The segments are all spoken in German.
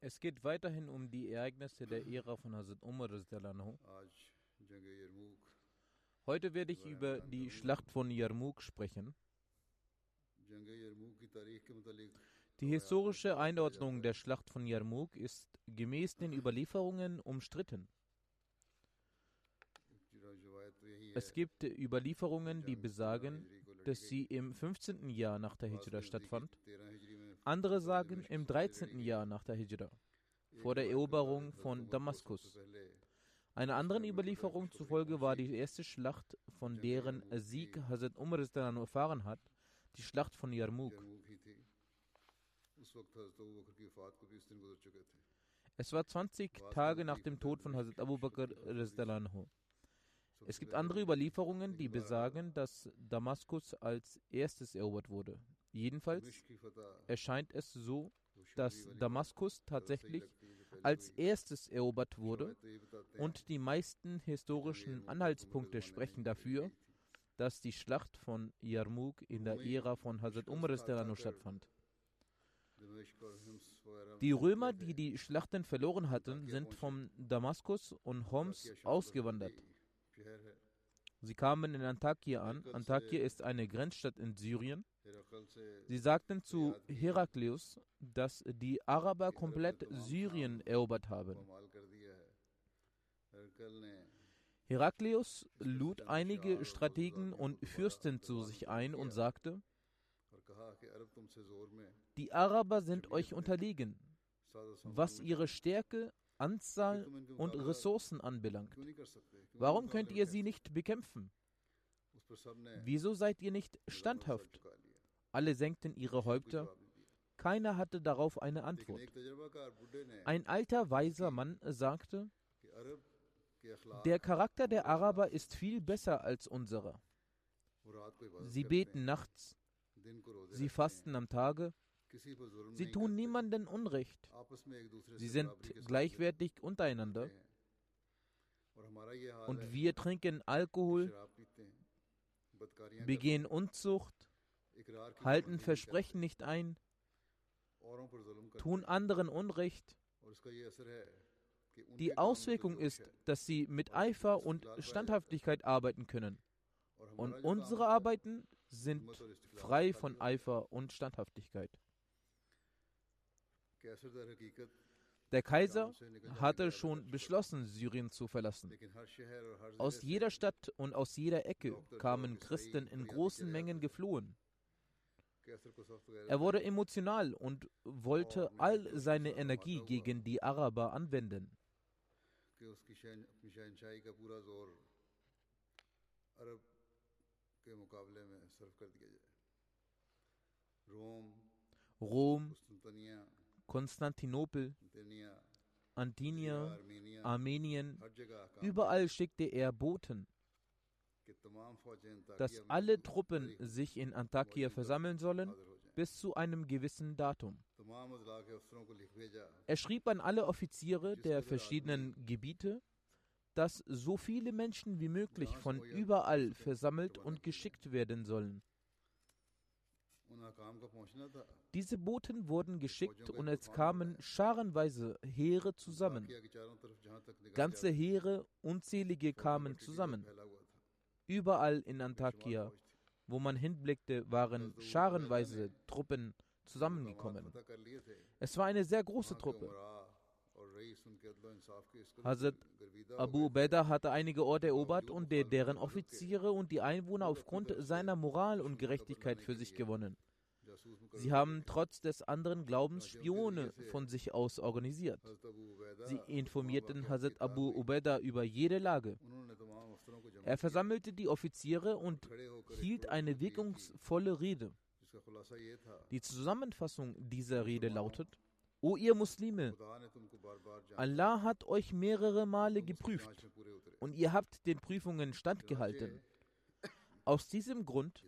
Es geht weiterhin um die Ereignisse der Ära von Hazrat Umar. Heute werde ich über die Schlacht von Yarmouk sprechen. Die historische Einordnung der Schlacht von Yarmouk ist gemäß den Überlieferungen umstritten. Es gibt Überlieferungen, die besagen, dass sie im 15. Jahr nach der Hijra stattfand. Andere sagen im 13. Jahr nach der Hijra, vor der Eroberung von Damaskus. Einer anderen Überlieferung zufolge war die erste Schlacht, von deren Sieg Hazrat Umar erfahren hat, die Schlacht von Yarmouk. Es war 20 Tage nach dem Tod von Hazrat Abu Bakr. Es gibt andere Überlieferungen, die besagen, dass Damaskus als erstes erobert wurde. Jedenfalls erscheint es so, dass Damaskus tatsächlich als erstes erobert wurde und die meisten historischen Anhaltspunkte sprechen dafür, dass die Schlacht von Yarmouk in der Ära von Hazrat Umar stattfand. Die Römer, die die Schlachten verloren hatten, sind von Damaskus und Homs ausgewandert. Sie kamen in Antakya an. Antakya ist eine Grenzstadt in Syrien. Sie sagten zu Heraklius, dass die Araber komplett Syrien erobert haben. Heraklius lud einige Strategen und Fürsten zu sich ein und sagte, die Araber sind euch unterlegen. Was ihre Stärke Anzahl und Ressourcen anbelangt. Warum könnt ihr sie nicht bekämpfen? Wieso seid ihr nicht standhaft? Alle senkten ihre Häupter. Keiner hatte darauf eine Antwort. Ein alter, weiser Mann sagte, der Charakter der Araber ist viel besser als unserer. Sie beten nachts, sie fasten am Tage Sie tun niemanden Unrecht. Sie sind gleichwertig untereinander. Und wir trinken Alkohol, begehen Unzucht, halten Versprechen nicht ein, tun anderen Unrecht. Die Auswirkung ist, dass sie mit Eifer und Standhaftigkeit arbeiten können. Und unsere Arbeiten sind frei von Eifer und Standhaftigkeit. Der Kaiser hatte schon beschlossen, Syrien zu verlassen. Aus jeder Stadt und aus jeder Ecke kamen Christen in großen Mengen geflohen. Er wurde emotional und wollte all seine Energie gegen die Araber anwenden. Rom, Konstantinopel, Antinia, Armenien, überall schickte er Boten, dass alle Truppen sich in Antakya versammeln sollen bis zu einem gewissen Datum. Er schrieb an alle Offiziere der verschiedenen Gebiete, dass so viele Menschen wie möglich von überall versammelt und geschickt werden sollen. Diese Boten wurden geschickt und es kamen scharenweise Heere zusammen. Ganze Heere, unzählige kamen zusammen. Überall in Antakya, wo man hinblickte, waren scharenweise Truppen zusammengekommen. Es war eine sehr große Truppe. Hazrat Abu Ubaidah hatte einige Orte erobert und deren Offiziere und die Einwohner aufgrund seiner Moral und Gerechtigkeit für sich gewonnen. Sie haben trotz des anderen Glaubens Spione von sich aus organisiert. Sie informierten Hazrat Abu Ubaidah über jede Lage. Er versammelte die Offiziere und hielt eine wirkungsvolle Rede. Die Zusammenfassung dieser Rede lautet, O ihr Muslime, Allah hat euch mehrere Male geprüft und ihr habt den Prüfungen standgehalten. Aus diesem Grund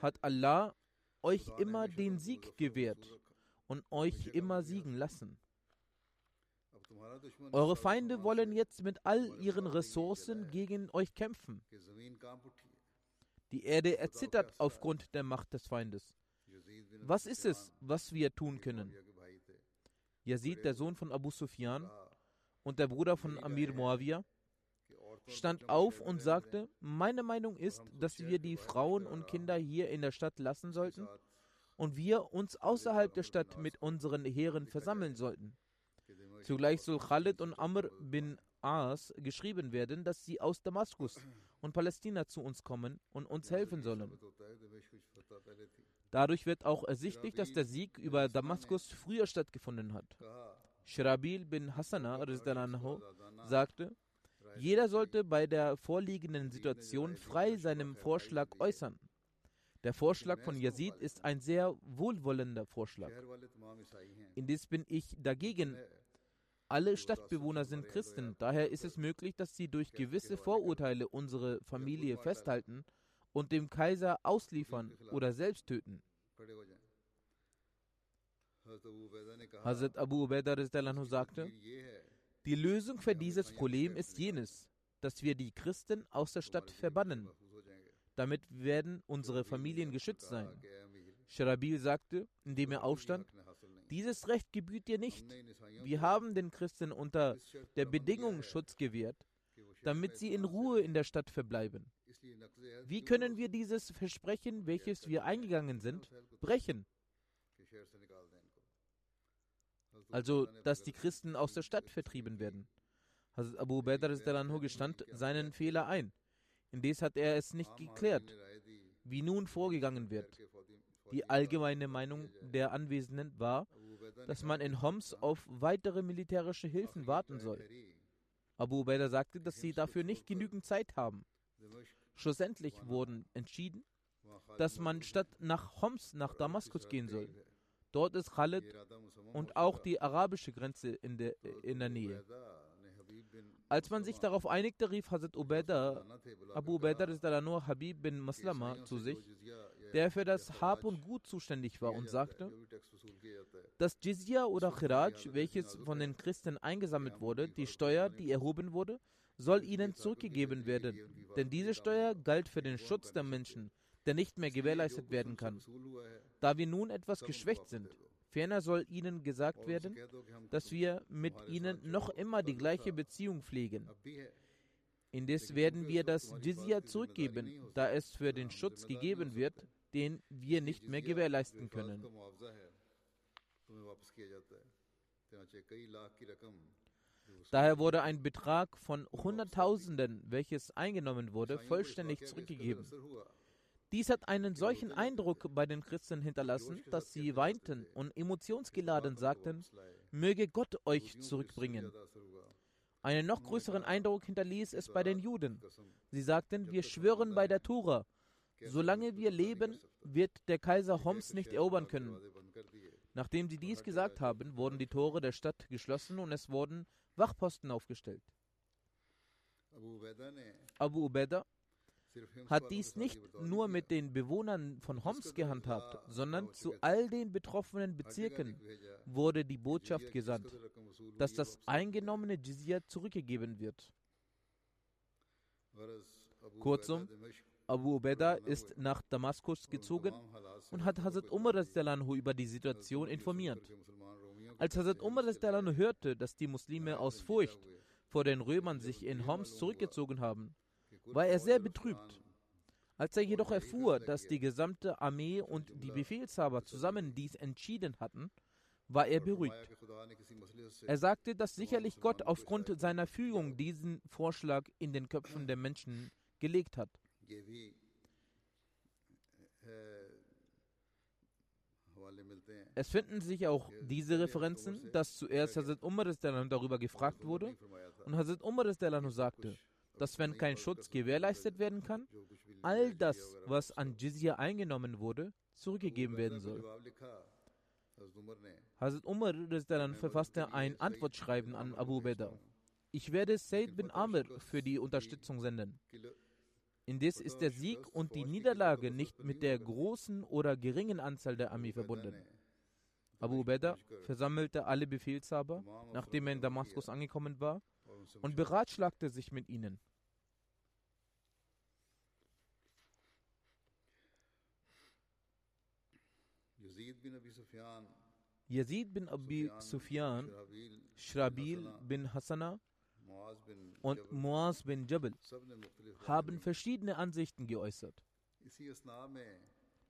hat Allah euch immer den Sieg gewährt und euch immer siegen lassen. Eure Feinde wollen jetzt mit all ihren Ressourcen gegen euch kämpfen. Die Erde erzittert aufgrund der Macht des Feindes. Was ist es, was wir tun können? Yazid, der Sohn von Abu Sufyan und der Bruder von Amir Muawiyah, stand auf und sagte, meine Meinung ist, dass wir die Frauen und Kinder hier in der Stadt lassen sollten und wir uns außerhalb der Stadt mit unseren Heeren versammeln sollten. Zugleich soll Khalid und Amr bin As geschrieben werden, dass sie aus Damaskus und Palästina zu uns kommen und uns helfen sollen. Dadurch wird auch ersichtlich, dass der Sieg über Damaskus früher stattgefunden hat. Shirabil bin Hassana sagte, jeder sollte bei der vorliegenden Situation frei seinem Vorschlag äußern. Der Vorschlag von Yazid ist ein sehr wohlwollender Vorschlag. Indes bin ich dagegen. Alle Stadtbewohner sind Christen, daher ist es möglich, dass sie durch gewisse Vorurteile unsere Familie festhalten und dem Kaiser ausliefern oder selbst töten. Hazrat Abu Ubaidah sagte, die Lösung für dieses Problem ist jenes, dass wir die Christen aus der Stadt verbannen. Damit werden unsere Familien geschützt sein. Sharabil sagte, indem er aufstand, dieses Recht gebührt dir nicht. Wir haben den Christen unter der Bedingung Schutz gewährt, damit sie in Ruhe in der Stadt verbleiben. Wie können wir dieses Versprechen, welches wir eingegangen sind, brechen? Also, dass die Christen aus der Stadt vertrieben werden. Hazrat Abu Bakr gestand seinen Fehler ein. Indes hat er es nicht geklärt, wie nun vorgegangen wird. Die allgemeine Meinung der Anwesenden war, dass man in Homs auf weitere militärische Hilfen warten soll. Abu Ubaidah sagte, dass sie dafür nicht genügend Zeit haben. Schlussendlich wurden entschieden, dass man statt nach Homs nach Damaskus gehen soll. Dort ist Khalid und auch die arabische Grenze in der, in der Nähe. Als man sich darauf einigte, rief Hazrat Ubaidah, Abu Ubaidah nur Habib bin Maslama zu sich, der für das Hab und Gut zuständig war und sagte, das Jizya oder Khiraj, welches von den Christen eingesammelt wurde, die Steuer, die erhoben wurde, soll ihnen zurückgegeben werden, denn diese Steuer galt für den Schutz der Menschen, der nicht mehr gewährleistet werden kann. Da wir nun etwas geschwächt sind, ferner soll ihnen gesagt werden, dass wir mit ihnen noch immer die gleiche Beziehung pflegen. Indes werden wir das Jizya zurückgeben, da es für den Schutz gegeben wird, den wir nicht mehr gewährleisten können. Daher wurde ein Betrag von Hunderttausenden, welches eingenommen wurde, vollständig zurückgegeben. Dies hat einen solchen Eindruck bei den Christen hinterlassen, dass sie weinten und emotionsgeladen sagten, möge Gott euch zurückbringen. Einen noch größeren Eindruck hinterließ es bei den Juden. Sie sagten, wir schwören bei der Tura, solange wir leben, wird der Kaiser Homs nicht erobern können. Nachdem sie dies gesagt haben, wurden die Tore der Stadt geschlossen und es wurden Wachposten aufgestellt. Abu Ubaidah hat dies nicht nur mit den Bewohnern von Homs gehandhabt, sondern zu all den betroffenen Bezirken wurde die Botschaft gesandt, dass das eingenommene Jizya zurückgegeben wird. Kurzum, Abu Ubaidah ist nach Damaskus gezogen und hat Hazrat Umar über die Situation informiert. Als Hazrat Umar hörte, dass die Muslime aus Furcht vor den Römern sich in Homs zurückgezogen haben, war er sehr betrübt. Als er jedoch erfuhr, dass die gesamte Armee und die Befehlshaber zusammen dies entschieden hatten, war er beruhigt. Er sagte, dass sicherlich Gott aufgrund seiner Fügung diesen Vorschlag in den Köpfen der Menschen gelegt hat. Es finden sich auch diese Referenzen, dass zuerst Hazrat Umar darüber gefragt wurde und Hazrat Umar sagte, dass wenn kein Schutz gewährleistet werden kann, all das, was an Jizya eingenommen wurde, zurückgegeben werden soll. Hazrat Umar verfasste ein Antwortschreiben an Abu Beda. Ich werde Said bin Amr für die Unterstützung senden. Indes ist der Sieg und die Niederlage nicht mit der großen oder geringen Anzahl der Armee verbunden. Abu Ubaidah versammelte alle Befehlshaber, nachdem er in Damaskus angekommen war, und beratschlagte sich mit ihnen. Yazid bin Abi Sufyan, Shrabil bin Hassana und Muaz bin Jabal haben verschiedene Ansichten geäußert.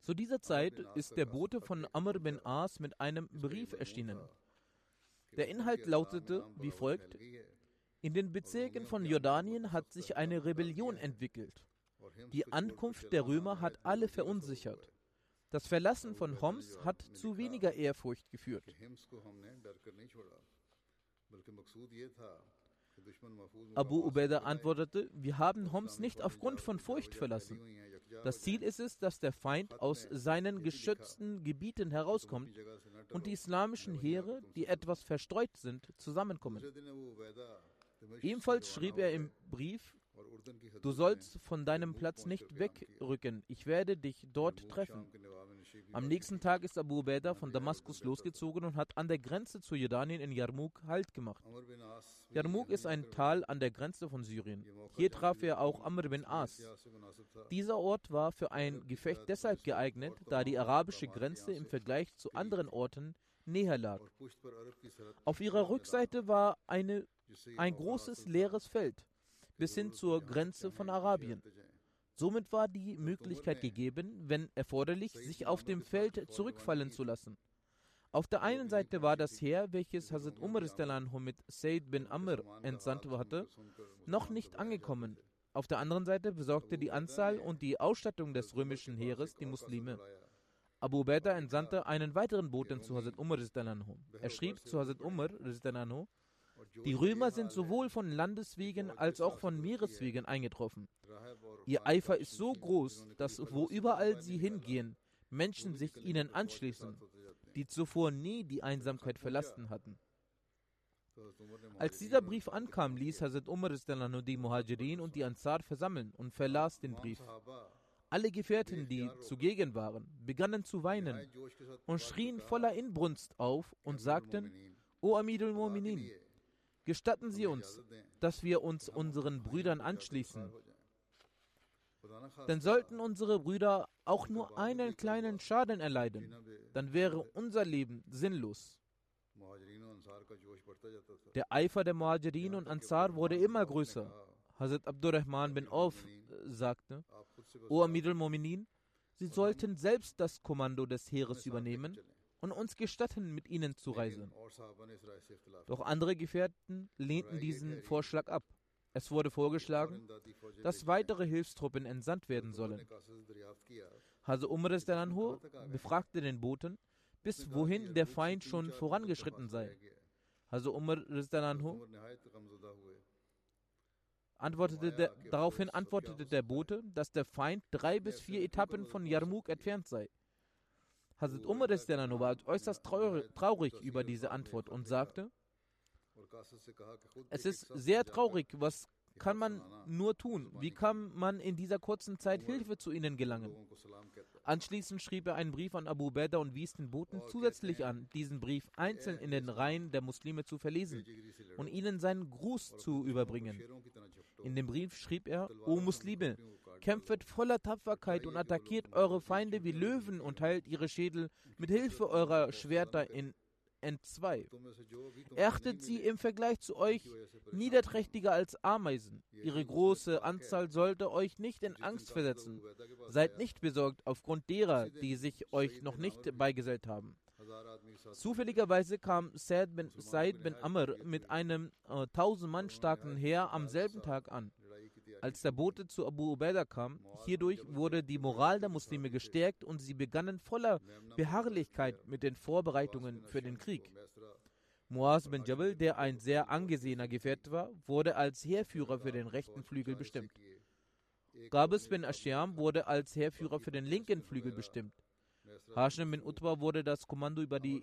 Zu dieser Zeit ist der Bote von Amr bin As mit einem Brief erschienen. Der Inhalt lautete wie folgt: In den Bezirken von Jordanien hat sich eine Rebellion entwickelt. Die Ankunft der Römer hat alle verunsichert. Das Verlassen von Homs hat zu weniger Ehrfurcht geführt. Abu Ubaidah antwortete, wir haben Homs nicht aufgrund von Furcht verlassen. Das Ziel ist es, dass der Feind aus seinen geschützten Gebieten herauskommt und die islamischen Heere, die etwas verstreut sind, zusammenkommen. Ebenfalls schrieb er im Brief, du sollst von deinem Platz nicht wegrücken, ich werde dich dort treffen. Am nächsten Tag ist Abu Ubaidah von Damaskus losgezogen und hat an der Grenze zu Jordanien in Yarmouk Halt gemacht. Yarmouk ist ein Tal an der Grenze von Syrien. Hier traf er auch Amr bin As. Dieser Ort war für ein Gefecht deshalb geeignet, da die arabische Grenze im Vergleich zu anderen Orten näher lag. Auf ihrer Rückseite war eine, ein großes leeres Feld bis hin zur Grenze von Arabien. Somit war die Möglichkeit gegeben, wenn erforderlich, sich auf dem Feld zurückfallen zu lassen. Auf der einen Seite war das Heer, welches Hazrat Umar mit Said bin Amr entsandt hatte, noch nicht angekommen. Auf der anderen Seite besorgte die Anzahl und die Ausstattung des römischen Heeres die Muslime. Abu Ubaidah entsandte einen weiteren Boten zu Hazrat Umar. Er schrieb zu Hazrat Umar, die Römer sind sowohl von Landeswegen als auch von Meereswegen eingetroffen. Ihr Eifer ist so groß, dass wo überall sie hingehen, Menschen sich ihnen anschließen, die zuvor nie die Einsamkeit verlassen hatten. Als dieser Brief ankam, ließ Hazrat Umar die Muhajirin und die Ansar versammeln und verlas den Brief. Alle Gefährten, die zugegen waren, begannen zu weinen und schrien voller Inbrunst auf und sagten, O Amidul Mu'minin, Gestatten Sie uns, dass wir uns unseren Brüdern anschließen. Denn sollten unsere Brüder auch nur einen kleinen Schaden erleiden, dann wäre unser Leben sinnlos. Der Eifer der Muhajirin und Ansar wurde immer größer. Hazrat Abdurrahman bin Auf sagte, O Amir al-Mominin, Sie sollten selbst das Kommando des Heeres übernehmen und uns gestatten, mit ihnen zu reisen. Doch andere Gefährten lehnten diesen Vorschlag ab. Es wurde vorgeschlagen, dass weitere Hilfstruppen entsandt werden sollen. Hase Umar befragte den Boten, bis wohin der Feind schon vorangeschritten sei. Hase Umar antwortete der, daraufhin antwortete der Bote, dass der Feind drei bis vier Etappen von Yarmouk entfernt sei. Hazrat Umar war äußerst traurig über diese Antwort und sagte, es ist sehr traurig, was kann man nur tun? Wie kann man in dieser kurzen Zeit Hilfe zu ihnen gelangen? Anschließend schrieb er einen Brief an Abu Beda und wies den Boten zusätzlich an, diesen Brief einzeln in den Reihen der Muslime zu verlesen und ihnen seinen Gruß zu überbringen. In dem Brief schrieb er, O Muslime, kämpft voller Tapferkeit und attackiert eure Feinde wie Löwen und teilt ihre Schädel mit Hilfe eurer Schwerter in entzwei. Achtet sie im Vergleich zu euch niederträchtiger als Ameisen. Ihre große Anzahl sollte euch nicht in Angst versetzen. Seid nicht besorgt aufgrund derer, die sich euch noch nicht beigesellt haben. Zufälligerweise kam Said bin, Said bin Amr mit einem äh, tausend Mann starken Heer am selben Tag an. Als der Bote zu Abu Ubaidah kam, hierdurch wurde die Moral der Muslime gestärkt und sie begannen voller Beharrlichkeit mit den Vorbereitungen für den Krieg. Muaz bin Jabal, der ein sehr angesehener Gefährte war, wurde als Heerführer für den rechten Flügel bestimmt. Qabis bin Ashiam wurde als Heerführer für den linken Flügel bestimmt. Hashim bin Utbah wurde das Kommando über die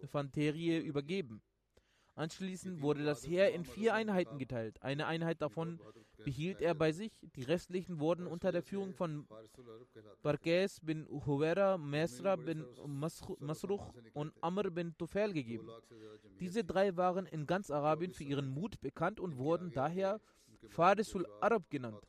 Infanterie übergeben. Anschließend wurde das Heer in vier Einheiten geteilt. Eine Einheit davon behielt er bei sich, die restlichen wurden unter der Führung von Barkes bin Huwera, Mesra bin Masruch und Amr bin Tufel gegeben. Diese drei waren in ganz Arabien für ihren Mut bekannt und wurden daher Farisul Arab genannt.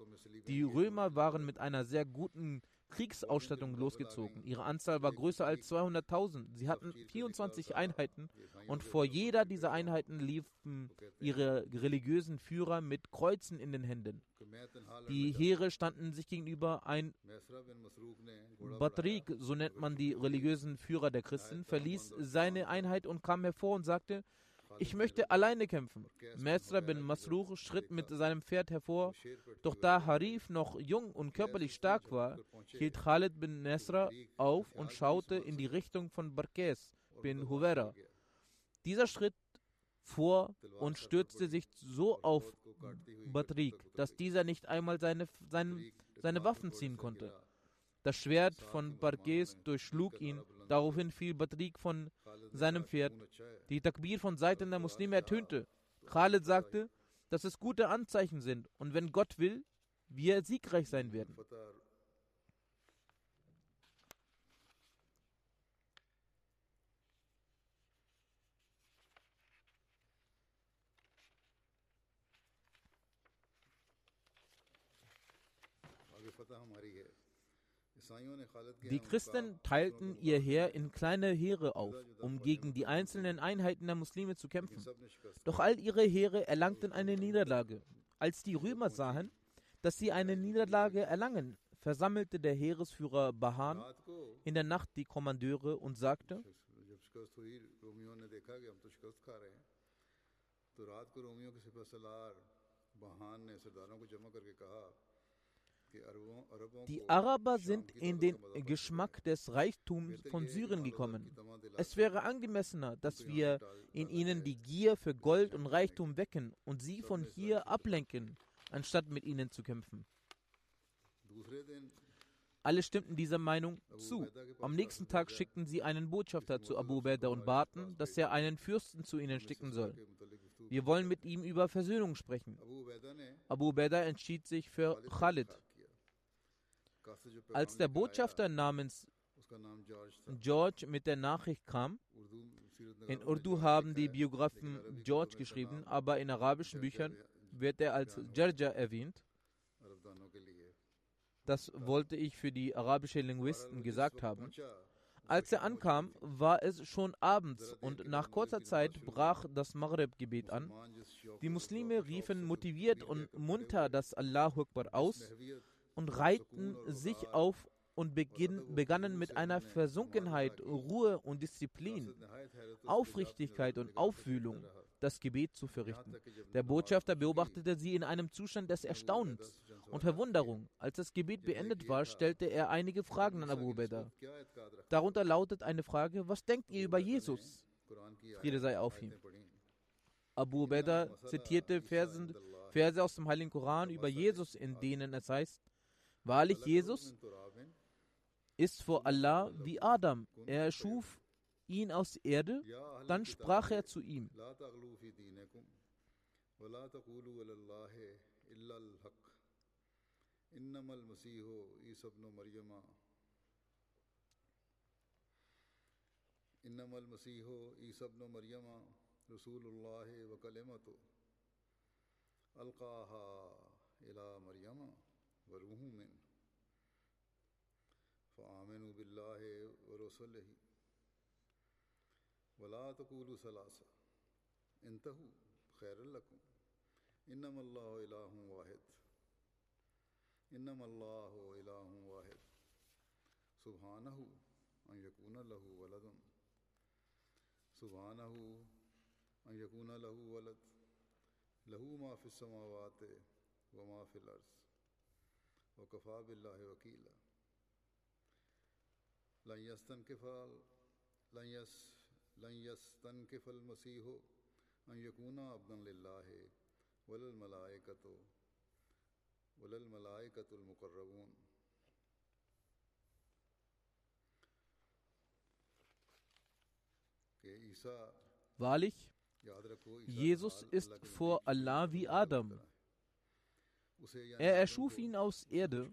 Die Römer waren mit einer sehr guten Kriegsausstattung losgezogen. Ihre Anzahl war größer als 200.000. Sie hatten 24 Einheiten und vor jeder dieser Einheiten liefen ihre religiösen Führer mit Kreuzen in den Händen. Die Heere standen sich gegenüber. Ein Batrik, so nennt man die religiösen Führer der Christen, verließ seine Einheit und kam hervor und sagte, ich möchte alleine kämpfen. Mesra bin Masruch schritt mit seinem Pferd hervor, doch da Harif noch jung und körperlich stark war, hielt Khalid bin Nesra auf und schaute in die Richtung von Barkes bin Huvera. Dieser schritt vor und stürzte sich so auf Batrik, dass dieser nicht einmal seine, seine, seine Waffen ziehen konnte. Das Schwert von Barkes durchschlug ihn Daraufhin fiel Batrik von seinem Pferd. Die Takbir von Seiten der Muslime ertönte. Khalid sagte, dass es gute Anzeichen sind und wenn Gott will, wir siegreich sein werden. Die Christen teilten ihr Heer in kleine Heere auf, um gegen die einzelnen Einheiten der Muslime zu kämpfen. Doch all ihre Heere erlangten eine Niederlage. Als die Römer sahen, dass sie eine Niederlage erlangen, versammelte der Heeresführer Bahan in der Nacht die Kommandeure und sagte, die Araber sind in den Geschmack des Reichtums von Syrien gekommen. Es wäre angemessener, dass wir in ihnen die Gier für Gold und Reichtum wecken und sie von hier ablenken, anstatt mit ihnen zu kämpfen. Alle stimmten dieser Meinung zu. Am nächsten Tag schickten sie einen Botschafter zu Abu Beda und baten, dass er einen Fürsten zu ihnen schicken soll. Wir wollen mit ihm über Versöhnung sprechen. Abu Beda entschied sich für Khalid. Als der Botschafter namens George mit der Nachricht kam, in Urdu haben die Biografen George geschrieben, aber in arabischen Büchern wird er als Jarja erwähnt. Das wollte ich für die arabischen Linguisten gesagt haben. Als er ankam, war es schon abends und nach kurzer Zeit brach das Maghrib-Gebet an. Die Muslime riefen motiviert und munter das Allahu Akbar aus und reihten sich auf und beginn, begannen mit einer Versunkenheit, Ruhe und Disziplin, Aufrichtigkeit und Aufwühlung das Gebet zu verrichten. Der Botschafter beobachtete sie in einem Zustand des Erstaunens und Verwunderung. Als das Gebet beendet war, stellte er einige Fragen an Abu Beda. Darunter lautet eine Frage, was denkt ihr über Jesus? Friede sei auf ihm. Abu Beda zitierte Verse, Verse aus dem Heiligen Koran über Jesus, in denen es heißt, Wahrlich, Jesus ist vor Allah wie Adam. Er erschuf ihn aus Erde, dann sprach er zu ihm. إلا الحق إنما المسيح عيسى ابن مريم إنما المسيح عيسى ابن مريم رسول الله وكلمته ألقاها إلى مريم وروح منه فعامن و بلّہ و رسول ولا تقول ثلاثہ انتہو، خیر القم انم اللہ الہ واحد. انم اللہ الہ واحد. سبحانہ ان یقون لہو ولدم سبحانہ ان یقون لہو ولد. لہو ما فی السماوات و ما فی الارض. و کفا باللہ وکیلہ لن يستنكف لن يس لن يستنكف المسيح أن يكون عبدا لله ولا الملائكة ولا الملائكة المقربون Wahrlich, Jesus ist vor Allah wie Adam. Er erschuf ihn aus Erde,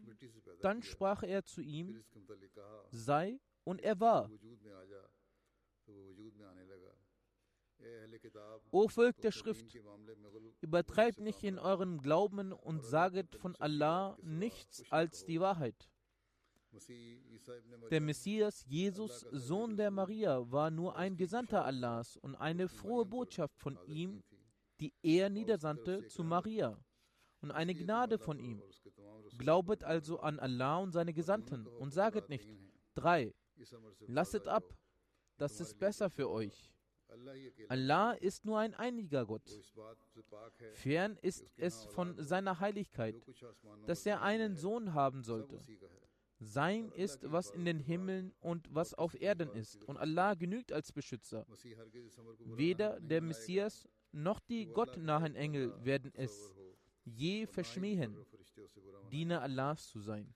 dann sprach er zu ihm, sei und er war. O Volk der Schrift, übertreibt nicht in eurem Glauben und saget von Allah nichts als die Wahrheit. Der Messias, Jesus, Sohn der Maria, war nur ein Gesandter Allahs und eine frohe Botschaft von ihm, die er niedersandte zu Maria und eine Gnade von ihm. Glaubet also an Allah und seine Gesandten und saget nicht, drei, Lasset ab, das ist besser für euch. Allah ist nur ein einiger Gott. Fern ist es von seiner Heiligkeit, dass er einen Sohn haben sollte. Sein ist, was in den Himmeln und was auf Erden ist. Und Allah genügt als Beschützer. Weder der Messias noch die gottnahen Engel werden es je verschmähen, Diener Allahs zu sein.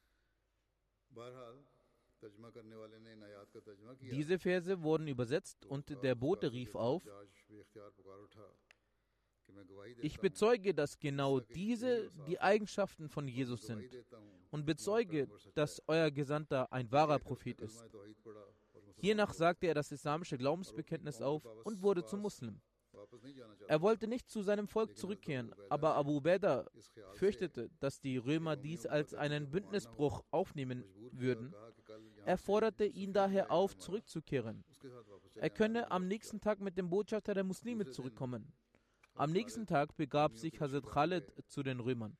Diese Verse wurden übersetzt und der Bote rief auf, ich bezeuge, dass genau diese die Eigenschaften von Jesus sind und bezeuge, dass euer Gesandter ein wahrer Prophet ist. Hiernach sagte er das islamische Glaubensbekenntnis auf und wurde zum Muslim. Er wollte nicht zu seinem Volk zurückkehren, aber Abu Beda fürchtete, dass die Römer dies als einen Bündnisbruch aufnehmen würden. Er forderte ihn daher auf, zurückzukehren. Er könne am nächsten Tag mit dem Botschafter der Muslime zurückkommen. Am nächsten Tag begab sich Hazrat Khalid zu den Römern.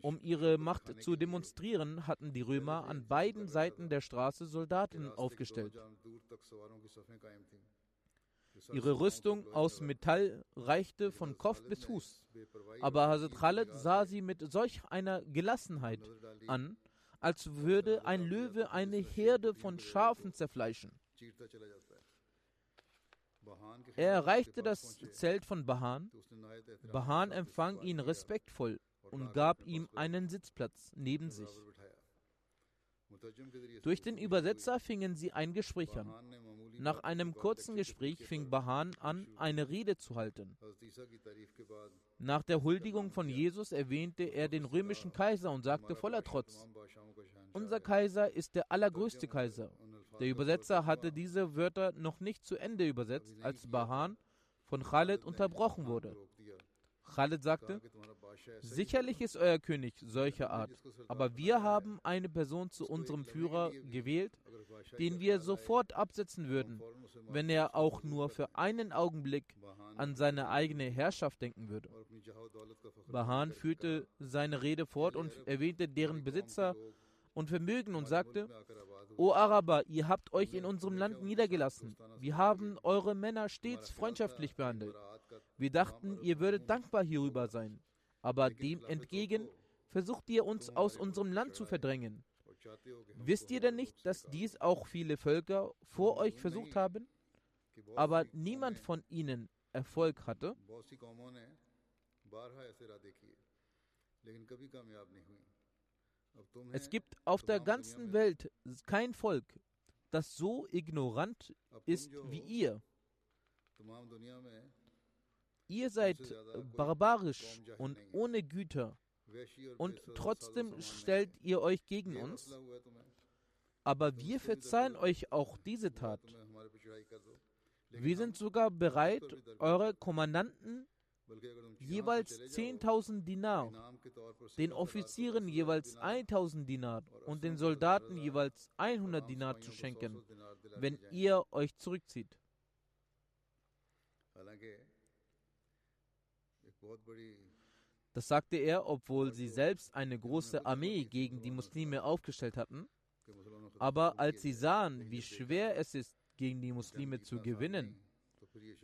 Um ihre Macht zu demonstrieren, hatten die Römer an beiden Seiten der Straße Soldaten aufgestellt. Ihre Rüstung aus Metall reichte von Kopf bis Fuß. Aber Hazrat Khalid sah sie mit solch einer Gelassenheit an, als würde ein Löwe eine Herde von Schafen zerfleischen. Er erreichte das Zelt von Bahan. Bahan empfang ihn respektvoll und gab ihm einen Sitzplatz neben sich. Durch den Übersetzer fingen sie ein Gespräch an. Nach einem kurzen Gespräch fing Bahan an, eine Rede zu halten. Nach der Huldigung von Jesus erwähnte er den römischen Kaiser und sagte voller Trotz, unser Kaiser ist der allergrößte Kaiser. Der Übersetzer hatte diese Wörter noch nicht zu Ende übersetzt, als Bahan von Khalid unterbrochen wurde. Khalid sagte, sicherlich ist euer König solcher Art, aber wir haben eine Person zu unserem Führer gewählt, den wir sofort absetzen würden, wenn er auch nur für einen Augenblick an seine eigene Herrschaft denken würde. Bahan führte seine Rede fort und erwähnte deren Besitzer und Vermögen und sagte, O Araber, ihr habt euch in unserem Land niedergelassen. Wir haben eure Männer stets freundschaftlich behandelt. Wir dachten, ihr würdet dankbar hierüber sein. Aber dem entgegen versucht ihr uns aus unserem Land zu verdrängen. Wisst ihr denn nicht, dass dies auch viele Völker vor euch versucht haben? Aber niemand von ihnen Erfolg hatte? Es gibt auf der ganzen Welt kein Volk, das so ignorant ist wie ihr. Ihr seid barbarisch und ohne Güter. Und trotzdem stellt ihr euch gegen uns. Aber wir verzeihen euch auch diese Tat. Wir sind sogar bereit, eure Kommandanten jeweils 10.000 Dinar, den Offizieren jeweils 1.000 Dinar und den Soldaten jeweils 100 Dinar zu schenken, wenn ihr euch zurückzieht. Das sagte er, obwohl sie selbst eine große Armee gegen die Muslime aufgestellt hatten. Aber als sie sahen, wie schwer es ist, gegen die Muslime zu gewinnen,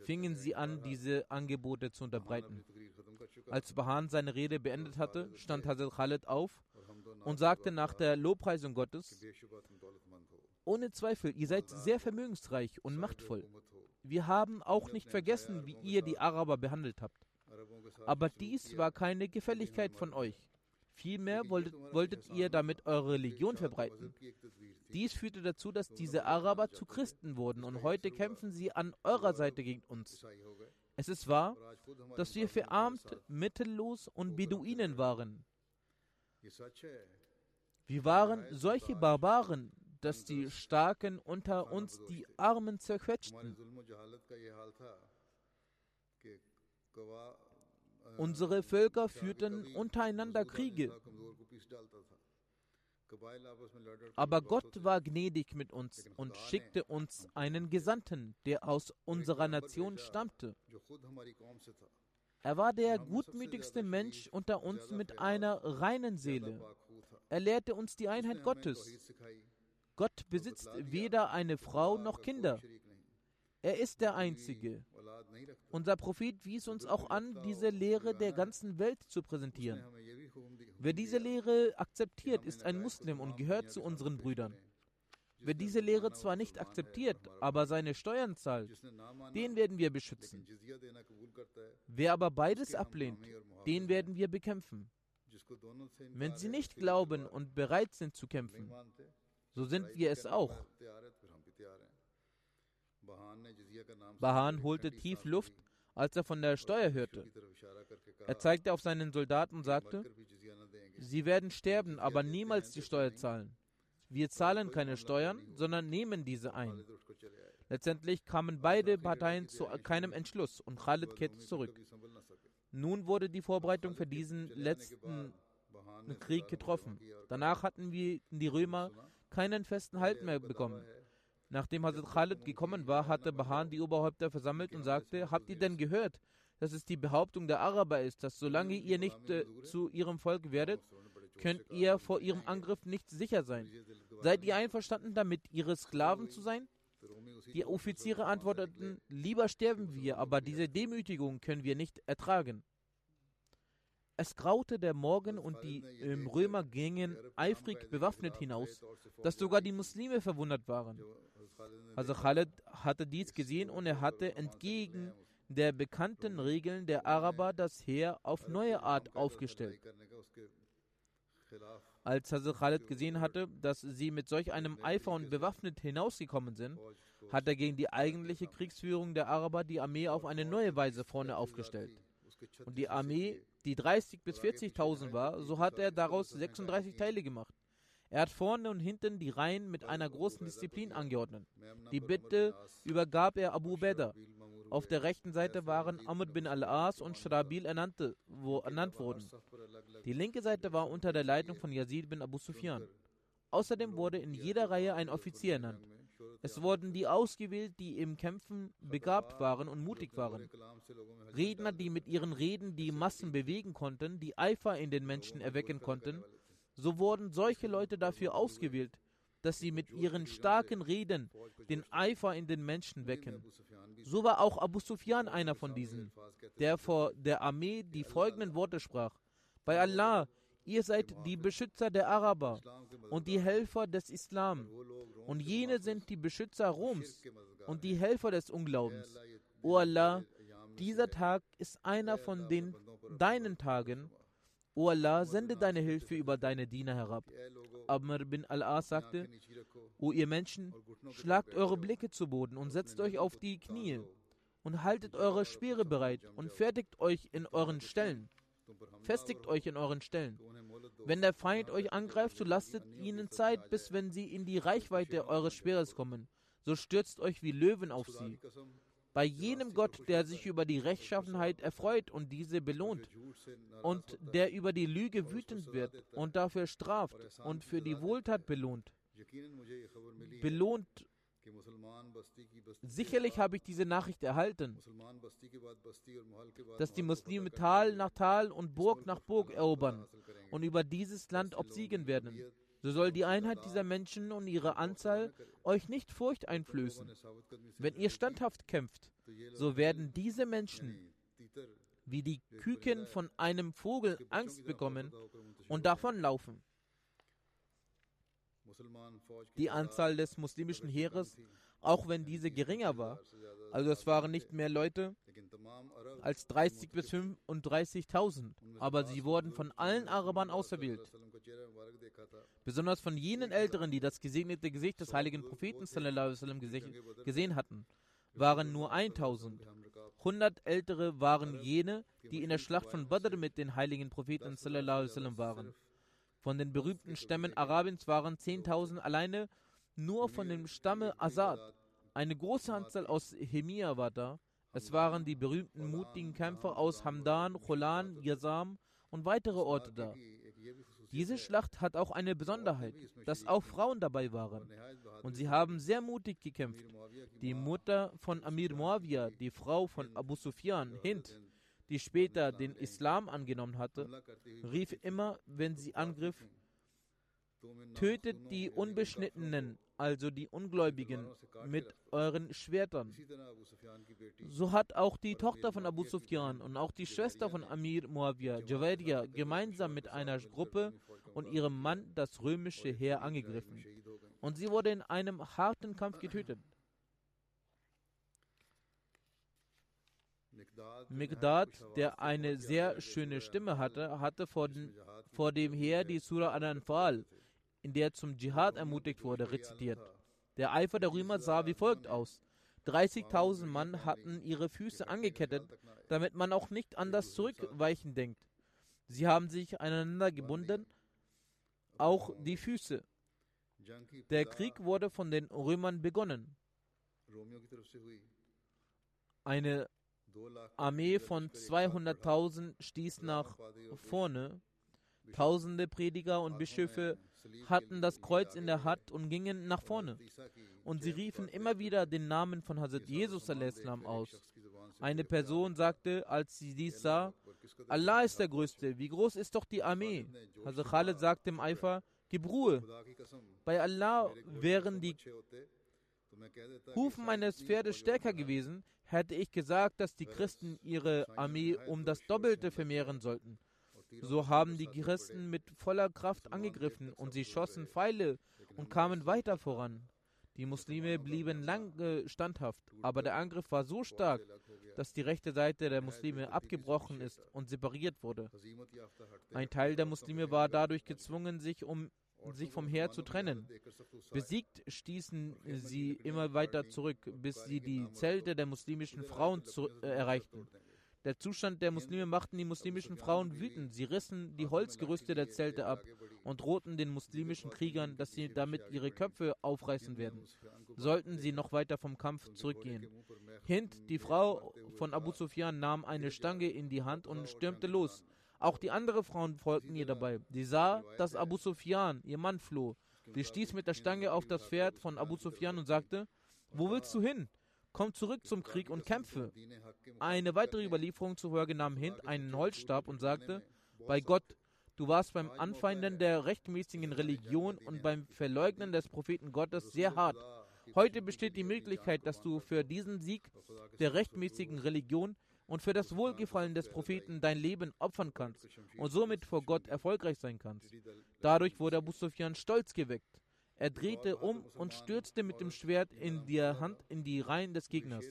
fingen sie an, diese Angebote zu unterbreiten. Als Bahan seine Rede beendet hatte, stand Hazrat Khalid auf und sagte nach der Lobpreisung Gottes, ohne Zweifel, ihr seid sehr vermögensreich und machtvoll. Wir haben auch nicht vergessen, wie ihr die Araber behandelt habt. Aber dies war keine Gefälligkeit von euch. Vielmehr wolltet, wolltet ihr damit eure Religion verbreiten. Dies führte dazu, dass diese Araber zu Christen wurden und heute kämpfen sie an eurer Seite gegen uns. Es ist wahr, dass wir verarmt, mittellos und Beduinen waren. Wir waren solche Barbaren, dass die Starken unter uns die Armen zerquetschten. Unsere Völker führten untereinander Kriege. Aber Gott war gnädig mit uns und schickte uns einen Gesandten, der aus unserer Nation stammte. Er war der gutmütigste Mensch unter uns mit einer reinen Seele. Er lehrte uns die Einheit Gottes. Gott besitzt weder eine Frau noch Kinder. Er ist der Einzige. Unser Prophet wies uns auch an, diese Lehre der ganzen Welt zu präsentieren. Wer diese Lehre akzeptiert, ist ein Muslim und gehört zu unseren Brüdern. Wer diese Lehre zwar nicht akzeptiert, aber seine Steuern zahlt, den werden wir beschützen. Wer aber beides ablehnt, den werden wir bekämpfen. Wenn sie nicht glauben und bereit sind zu kämpfen, so sind wir es auch. Bahan holte tief Luft, als er von der Steuer hörte. Er zeigte auf seinen Soldaten und sagte, sie werden sterben, aber niemals die Steuer zahlen. Wir zahlen keine Steuern, sondern nehmen diese ein. Letztendlich kamen beide Parteien zu keinem Entschluss und Khalid kehrte zurück. Nun wurde die Vorbereitung für diesen letzten Krieg getroffen. Danach hatten wir die Römer keinen festen Halt mehr bekommen. Nachdem Hazrat Khalid gekommen war, hatte Bahan die Oberhäupter versammelt und sagte, habt ihr denn gehört, dass es die Behauptung der Araber ist, dass solange ihr nicht äh, zu ihrem Volk werdet, könnt ihr vor ihrem Angriff nicht sicher sein. Seid ihr einverstanden damit, ihre Sklaven zu sein? Die Offiziere antworteten, lieber sterben wir, aber diese Demütigung können wir nicht ertragen. Es graute der Morgen und die ähm, Römer gingen eifrig bewaffnet hinaus, dass sogar die Muslime verwundert waren. Also Khalid hatte dies gesehen und er hatte entgegen der bekannten Regeln der Araber das Heer auf neue Art aufgestellt. Als Hazrat Khalid gesehen hatte, dass sie mit solch einem Eifer und bewaffnet hinausgekommen sind, hat er gegen die eigentliche Kriegsführung der Araber die Armee auf eine neue Weise vorne aufgestellt. Und die Armee, die 30.000 bis 40.000 war, so hat er daraus 36 Teile gemacht. Er hat vorne und hinten die Reihen mit einer großen Disziplin angeordnet. Die Bitte übergab er Abu Beda. Auf der rechten Seite waren Amr bin al-As und Shrabil ernannte, wo, ernannt wurden. Die linke Seite war unter der Leitung von Yazid bin Abu Sufyan. Außerdem wurde in jeder Reihe ein Offizier ernannt. Es wurden die ausgewählt, die im Kämpfen begabt waren und mutig waren. Redner, die mit ihren Reden die Massen bewegen konnten, die Eifer in den Menschen erwecken konnten so wurden solche Leute dafür ausgewählt, dass sie mit ihren starken Reden den Eifer in den Menschen wecken. So war auch Abu Sufyan einer von diesen, der vor der Armee die folgenden Worte sprach. Bei Allah, ihr seid die Beschützer der Araber und die Helfer des Islam. Und jene sind die Beschützer Roms und die Helfer des Unglaubens. O Allah, dieser Tag ist einer von den deinen Tagen O Allah, sende deine Hilfe über deine Diener herab. Amr bin al-As sagte, O ihr Menschen, schlagt eure Blicke zu Boden und setzt euch auf die Knie und haltet eure Speere bereit und fertigt euch in euren Stellen. festigt euch in euren Stellen. Wenn der Feind euch angreift, so lasst ihnen Zeit, bis wenn sie in die Reichweite eures Speeres kommen. So stürzt euch wie Löwen auf sie. Bei jenem Gott, der sich über die Rechtschaffenheit erfreut und diese belohnt, und der über die Lüge wütend wird und dafür straft und für die Wohltat belohnt, belohnt Sicherlich habe ich diese Nachricht erhalten, dass die Muslime Tal nach Tal und Burg nach Burg erobern und über dieses Land obsiegen werden. So soll die Einheit dieser Menschen und ihre Anzahl euch nicht Furcht einflößen. Wenn ihr standhaft kämpft, so werden diese Menschen wie die Küken von einem Vogel Angst bekommen und davonlaufen. Die Anzahl des muslimischen Heeres, auch wenn diese geringer war, also es waren nicht mehr Leute als 30 bis 35.000, aber sie wurden von allen Arabern auserwählt. Besonders von jenen Älteren, die das gesegnete Gesicht des heiligen Propheten sallam, gesehen hatten, waren nur 1000. 100 Ältere waren jene, die in der Schlacht von Badr mit den heiligen Propheten sallam, waren. Von den berühmten Stämmen Arabiens waren 10.000 alleine nur von dem Stamme Asad. Eine große Anzahl aus Hemia war da. Es waren die berühmten mutigen Kämpfer aus Hamdan, Cholan, Yazam und weitere Orte da. Diese Schlacht hat auch eine Besonderheit, dass auch Frauen dabei waren. Und sie haben sehr mutig gekämpft. Die Mutter von Amir Muawiyah, die Frau von Abu Sufyan, Hind, die später den Islam angenommen hatte, rief immer, wenn sie angriff, tötet die Unbeschnittenen, also die Ungläubigen, mit euren Schwertern. So hat auch die Tochter von Abu Sufyan und auch die Schwester von Amir Muawiyah, Javadiya, gemeinsam mit einer Gruppe und ihrem Mann das römische Heer angegriffen. Und sie wurde in einem harten Kampf getötet. Migdad, der eine sehr schöne Stimme hatte, hatte vor, den, vor dem Heer die Surah Al-Anfal, in der zum Dschihad ermutigt wurde, rezitiert. Der Eifer der Römer sah wie folgt aus. 30.000 Mann hatten ihre Füße angekettet, damit man auch nicht an das Zurückweichen denkt. Sie haben sich aneinander gebunden, auch die Füße. Der Krieg wurde von den Römern begonnen. Eine Armee von 200.000 stieß nach vorne. Tausende Prediger und Bischöfe hatten das Kreuz in der Hand und gingen nach vorne. Und sie riefen immer wieder den Namen von Hazrat Jesus aus. Eine Person sagte, als sie dies sah, Allah ist der Größte, wie groß ist doch die Armee? Hazrat Khalid sagte im Eifer, gib Ruhe. Bei Allah wären die Hufen meines Pferdes stärker gewesen, hätte ich gesagt, dass die Christen ihre Armee um das Doppelte vermehren sollten. So haben die Christen mit voller Kraft angegriffen und sie schossen Pfeile und kamen weiter voran. Die Muslime blieben lange standhaft, aber der Angriff war so stark, dass die rechte Seite der Muslime abgebrochen ist und separiert wurde. Ein Teil der Muslime war dadurch gezwungen, sich um sich vom Heer zu trennen. Besiegt stießen sie immer weiter zurück, bis sie die Zelte der muslimischen Frauen zu, äh, erreichten. Der Zustand der Muslime machten die muslimischen Frauen wütend. Sie rissen die Holzgerüste der Zelte ab und drohten den muslimischen Kriegern, dass sie damit ihre Köpfe aufreißen werden, sollten sie noch weiter vom Kampf zurückgehen. Hind, die Frau von Abu Sufyan, nahm eine Stange in die Hand und stürmte los. Auch die anderen Frauen folgten ihr dabei. Sie sah, dass Abu Sufyan, ihr Mann, floh. Sie stieß mit der Stange auf das Pferd von Abu Sufyan und sagte, wo willst du hin? Komm zurück zum Krieg und kämpfe. Eine weitere Überlieferung zufolge nahm Hind einen Holzstab und sagte, bei Gott, du warst beim Anfeinden der rechtmäßigen Religion und beim Verleugnen des Propheten Gottes sehr hart. Heute besteht die Möglichkeit, dass du für diesen Sieg der rechtmäßigen Religion und für das Wohlgefallen des Propheten dein Leben opfern kannst und somit vor Gott erfolgreich sein kannst. Dadurch wurde Abu Sufyan stolz geweckt. Er drehte um und stürzte mit dem Schwert in der Hand in die Reihen des Gegners.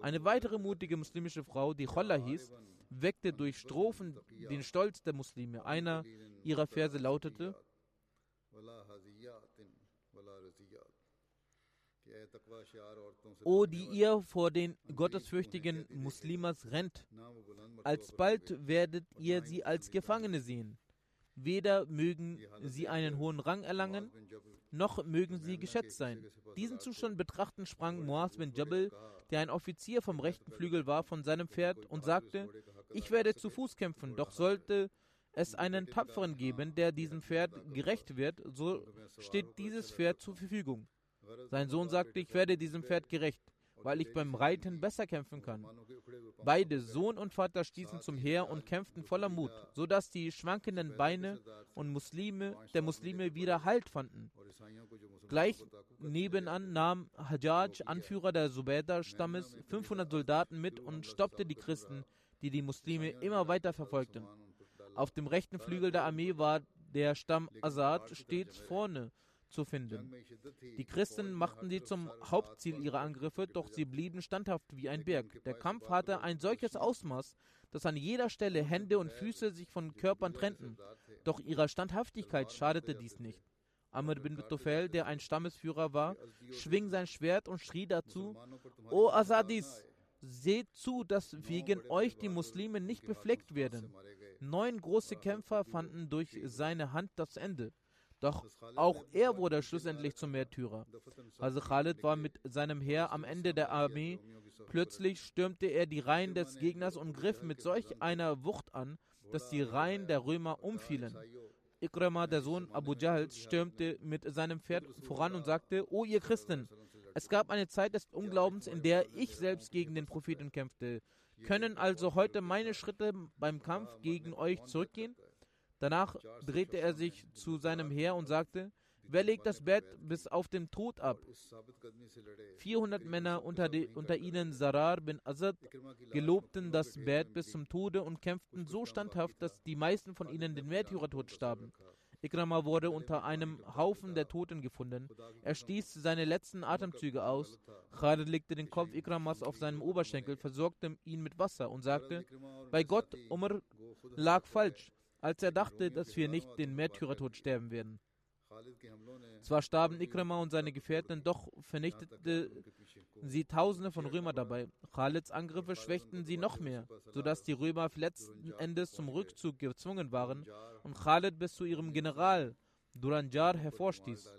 Eine weitere mutige muslimische Frau, die Cholla hieß, weckte durch Strophen den Stolz der Muslime. Einer ihrer Verse lautete: O, die ihr vor den gottesfürchtigen Muslimas rennt, alsbald werdet ihr sie als Gefangene sehen. Weder mögen sie einen hohen Rang erlangen, noch mögen sie geschätzt sein. Diesen Zustand betrachten sprang Muaz bin Jabal, der ein Offizier vom rechten Flügel war, von seinem Pferd und sagte, ich werde zu Fuß kämpfen, doch sollte es einen Tapferen geben, der diesem Pferd gerecht wird, so steht dieses Pferd zur Verfügung. Sein Sohn sagte, ich werde diesem Pferd gerecht, weil ich beim Reiten besser kämpfen kann. Beide, Sohn und Vater, stießen zum Heer und kämpften voller Mut, sodass die schwankenden Beine und Muslime, der Muslime wieder Halt fanden. Gleich nebenan nahm Hajjaj, Anführer der Zubaydah-Stammes, 500 Soldaten mit und stoppte die Christen, die die Muslime immer weiter verfolgten. Auf dem rechten Flügel der Armee war der Stamm Azad stets vorne zu finden. Die Christen machten sie zum Hauptziel ihrer Angriffe, doch sie blieben standhaft wie ein Berg. Der Kampf hatte ein solches Ausmaß, dass an jeder Stelle Hände und Füße sich von Körpern trennten. Doch ihrer Standhaftigkeit schadete dies nicht. Amr bin Tufel, der ein Stammesführer war, schwing sein Schwert und schrie dazu: O Asadis, seht zu, dass wegen euch die Muslime nicht befleckt werden. Neun große Kämpfer fanden durch seine Hand das Ende. Doch auch er wurde schlussendlich zum Märtyrer. Also Khalid war mit seinem Heer am Ende der Armee. Plötzlich stürmte er die Reihen des Gegners und griff mit solch einer Wucht an, dass die Reihen der Römer umfielen. Ikrama, der Sohn Abu Jahls, stürmte mit seinem Pferd voran und sagte, O ihr Christen, es gab eine Zeit des Unglaubens, in der ich selbst gegen den Propheten kämpfte. Können also heute meine Schritte beim Kampf gegen euch zurückgehen? Danach drehte er sich zu seinem Heer und sagte, Wer legt das Bett bis auf den Tod ab? 400 Männer, unter, die, unter ihnen Sarar bin Azad, gelobten das Bett bis zum Tode und kämpften so standhaft, dass die meisten von ihnen den Märtyrertod starben. Ikrama wurde unter einem Haufen der Toten gefunden. Er stieß seine letzten Atemzüge aus. Khalid legte den Kopf Ikramas auf seinem Oberschenkel, versorgte ihn mit Wasser und sagte, bei Gott, Umar lag falsch als er dachte, dass wir nicht den Märtyrertod sterben werden. Zwar starben Ikrama und seine Gefährten, doch vernichtete sie Tausende von Römern dabei. Khalids Angriffe schwächten sie noch mehr, sodass die Römer letzten Endes zum Rückzug gezwungen waren und Khalid bis zu ihrem General Duranjar hervorstieß.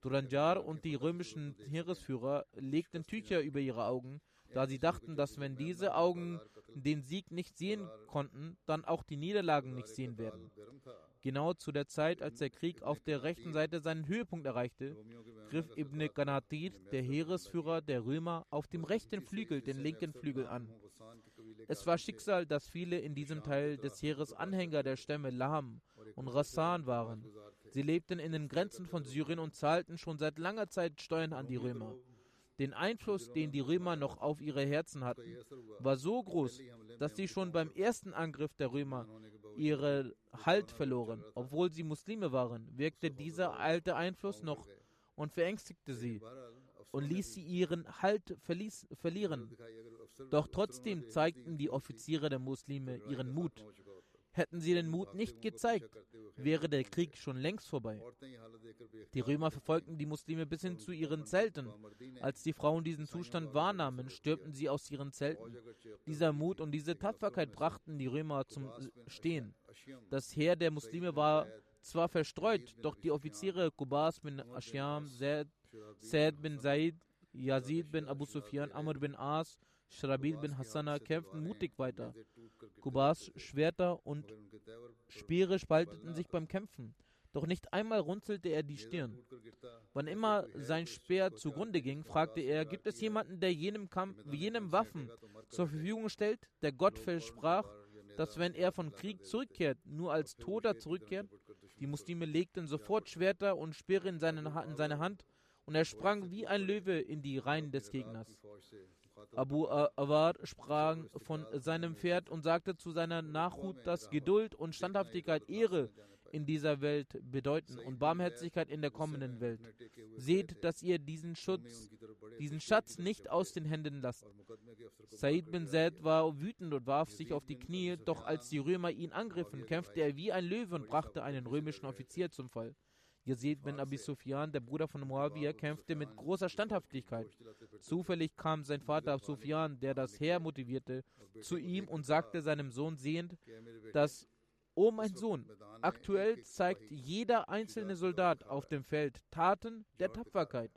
Duranjar und die römischen Heeresführer legten Tücher über ihre Augen, da sie dachten, dass wenn diese Augen den Sieg nicht sehen konnten, dann auch die Niederlagen nicht sehen werden. Genau zu der Zeit, als der Krieg auf der rechten Seite seinen Höhepunkt erreichte, griff Ibn Ganatir, der Heeresführer der Römer, auf dem rechten Flügel den linken Flügel an. Es war Schicksal, dass viele in diesem Teil des Heeres Anhänger der Stämme Laham und Rassan waren. Sie lebten in den Grenzen von Syrien und zahlten schon seit langer Zeit Steuern an die Römer. Den Einfluss, den die Römer noch auf ihre Herzen hatten, war so groß, dass sie schon beim ersten Angriff der Römer ihre Halt verloren. Obwohl sie Muslime waren, wirkte dieser alte Einfluss noch und verängstigte sie und ließ sie ihren Halt verlieren. Doch trotzdem zeigten die Offiziere der Muslime ihren Mut. Hätten sie den Mut nicht gezeigt, wäre der Krieg schon längst vorbei. Die Römer verfolgten die Muslime bis hin zu ihren Zelten. Als die Frauen diesen Zustand wahrnahmen, stürmten sie aus ihren Zelten. Dieser Mut und diese Tapferkeit brachten die Römer zum Stehen. Das Heer der Muslime war zwar verstreut, doch die Offiziere Qubas bin Ashyam, Said bin Zaid, Yazid bin Abu Sufyan, Amr bin As, Shrabil bin Hassana kämpften mutig weiter. Kubas Schwerter und Speere spalteten sich beim Kämpfen, doch nicht einmal runzelte er die Stirn. Wann immer sein Speer zugrunde ging, fragte er, gibt es jemanden, der jenem, Kampf, jenem Waffen zur Verfügung stellt? Der Gott versprach, dass wenn er von Krieg zurückkehrt, nur als Toter zurückkehrt. Die Muslime legten sofort Schwerter und Speere in seine, in seine Hand und er sprang wie ein Löwe in die Reihen des Gegners. Abu Awar sprang von seinem Pferd und sagte zu seiner Nachhut, dass Geduld und Standhaftigkeit Ehre in dieser Welt bedeuten und Barmherzigkeit in der kommenden Welt. Seht, dass ihr diesen Schutz, diesen Schatz nicht aus den Händen lasst. Said bin Zaid war wütend und warf sich auf die Knie, doch als die Römer ihn angriffen, kämpfte er wie ein Löwe und brachte einen römischen Offizier zum Fall. Yazid bin Abi Sufyan, der Bruder von Muawiyah, kämpfte mit großer Standhaftigkeit. Zufällig kam sein Vater Sufyan, der das Heer motivierte, zu ihm und sagte seinem Sohn sehend, dass, O mein Sohn, aktuell zeigt jeder einzelne Soldat auf dem Feld Taten der Tapferkeit.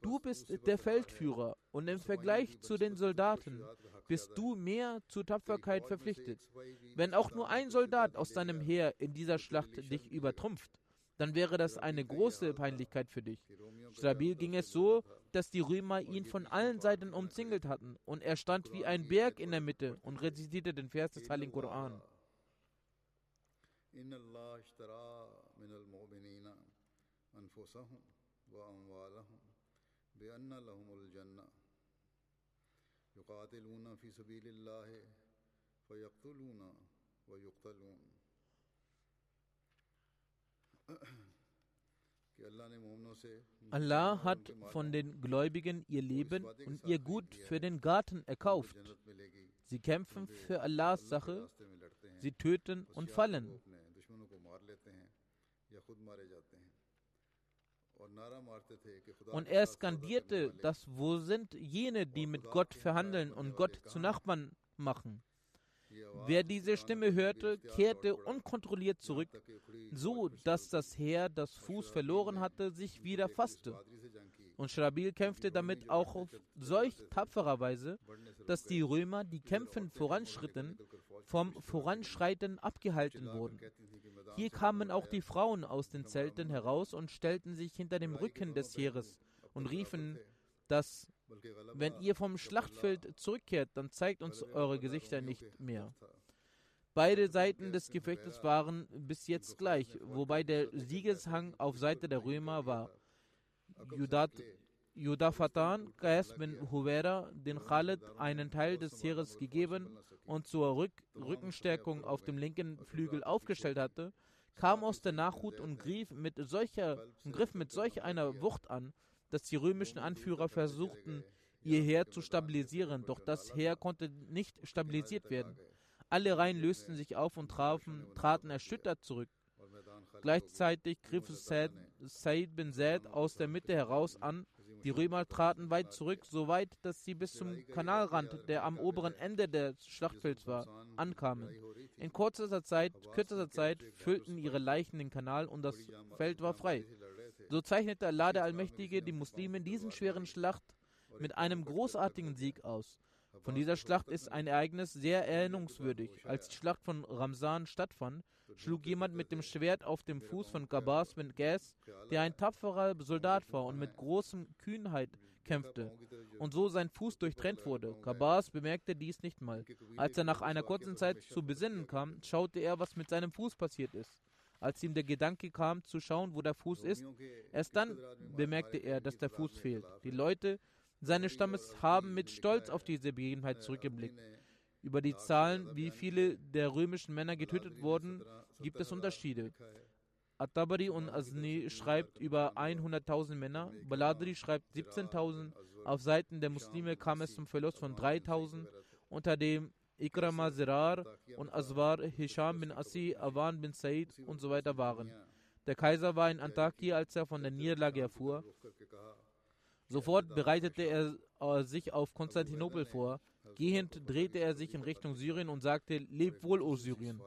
Du bist der Feldführer und im Vergleich zu den Soldaten bist du mehr zur Tapferkeit verpflichtet. Wenn auch nur ein Soldat aus deinem Heer in dieser Schlacht dich übertrumpft, dann wäre das eine große Peinlichkeit für dich. Stabil ging es so, dass die Römer ihn von allen Seiten umzingelt hatten und er stand wie ein Berg in der Mitte und rezitierte den Vers des Heiligen Koran. إن الله اشترى من المؤمنين أنفسهم وأموالهم بأن لهم الجنة يقاتلون في سبيل الله فيقتلون ويقتلون Allah hat von den Gläubigen ihr Leben und ihr Gut für den Garten erkauft. Sie kämpfen für Allahs Sache, sie töten und fallen. Und er skandierte, dass wo sind jene, die mit Gott verhandeln und Gott zu Nachbarn machen? Wer diese Stimme hörte, kehrte unkontrolliert zurück, so dass das Heer, das Fuß verloren hatte, sich wieder fasste. Und Schrabil kämpfte damit auch auf solch tapferer Weise, dass die Römer, die kämpfen voranschritten, vom Voranschreiten abgehalten wurden. Hier kamen auch die Frauen aus den Zelten heraus und stellten sich hinter dem Rücken des Heeres und riefen, dass wenn ihr vom Schlachtfeld zurückkehrt, dann zeigt uns eure Gesichter nicht mehr. Beide Seiten des Gefechtes waren bis jetzt gleich, wobei der Siegeshang auf Seite der Römer war. Judat, Judafatan, Qais bin Huwera, den Khalid einen Teil des Heeres gegeben und zur Rück Rückenstärkung auf dem linken Flügel aufgestellt hatte, kam aus der Nachhut und griff mit solcher, griff mit solch einer Wucht an, dass die römischen Anführer versuchten, ihr Heer zu stabilisieren, doch das Heer konnte nicht stabilisiert werden. Alle Reihen lösten sich auf und trafen, traten erschüttert zurück. Gleichzeitig griff Said bin Zaid aus der Mitte heraus an. Die Römer traten weit zurück, so weit, dass sie bis zum Kanalrand, der am oberen Ende des Schlachtfelds war, ankamen. In kurzer Zeit, kürzester Zeit füllten ihre Leichen den Kanal und das Feld war frei. So zeichnete Allah der Allmächtige die Muslime in diesen schweren Schlacht mit einem großartigen Sieg aus. Von dieser Schlacht ist ein Ereignis sehr erinnerungswürdig. Als die Schlacht von Ramsan stattfand, schlug jemand mit dem Schwert auf dem Fuß von Gabas bin Gas, der ein tapferer Soldat war und mit großem Kühnheit kämpfte und so sein Fuß durchtrennt wurde. Gabas bemerkte dies nicht mal. Als er nach einer kurzen Zeit zu besinnen kam, schaute er, was mit seinem Fuß passiert ist. Als ihm der Gedanke kam, zu schauen, wo der Fuß ist, erst dann bemerkte er, dass der Fuß fehlt. Die Leute seines Stammes haben mit Stolz auf diese Begebenheit zurückgeblickt. Über die Zahlen, wie viele der römischen Männer getötet wurden, gibt es Unterschiede. At-Tabari und Azni schreibt über 100.000 Männer, Baladri schreibt 17.000, auf Seiten der Muslime kam es zum Verlust von 3.000, unter dem Ikrama Zirar und Aswar, Hisham bin Asi, Awan bin Said und so weiter waren. Der Kaiser war in Antakya, als er von der Niederlage erfuhr. Sofort bereitete er äh, sich auf Konstantinopel vor. Gehend drehte er sich in Richtung Syrien und sagte: Leb wohl, O Syrien.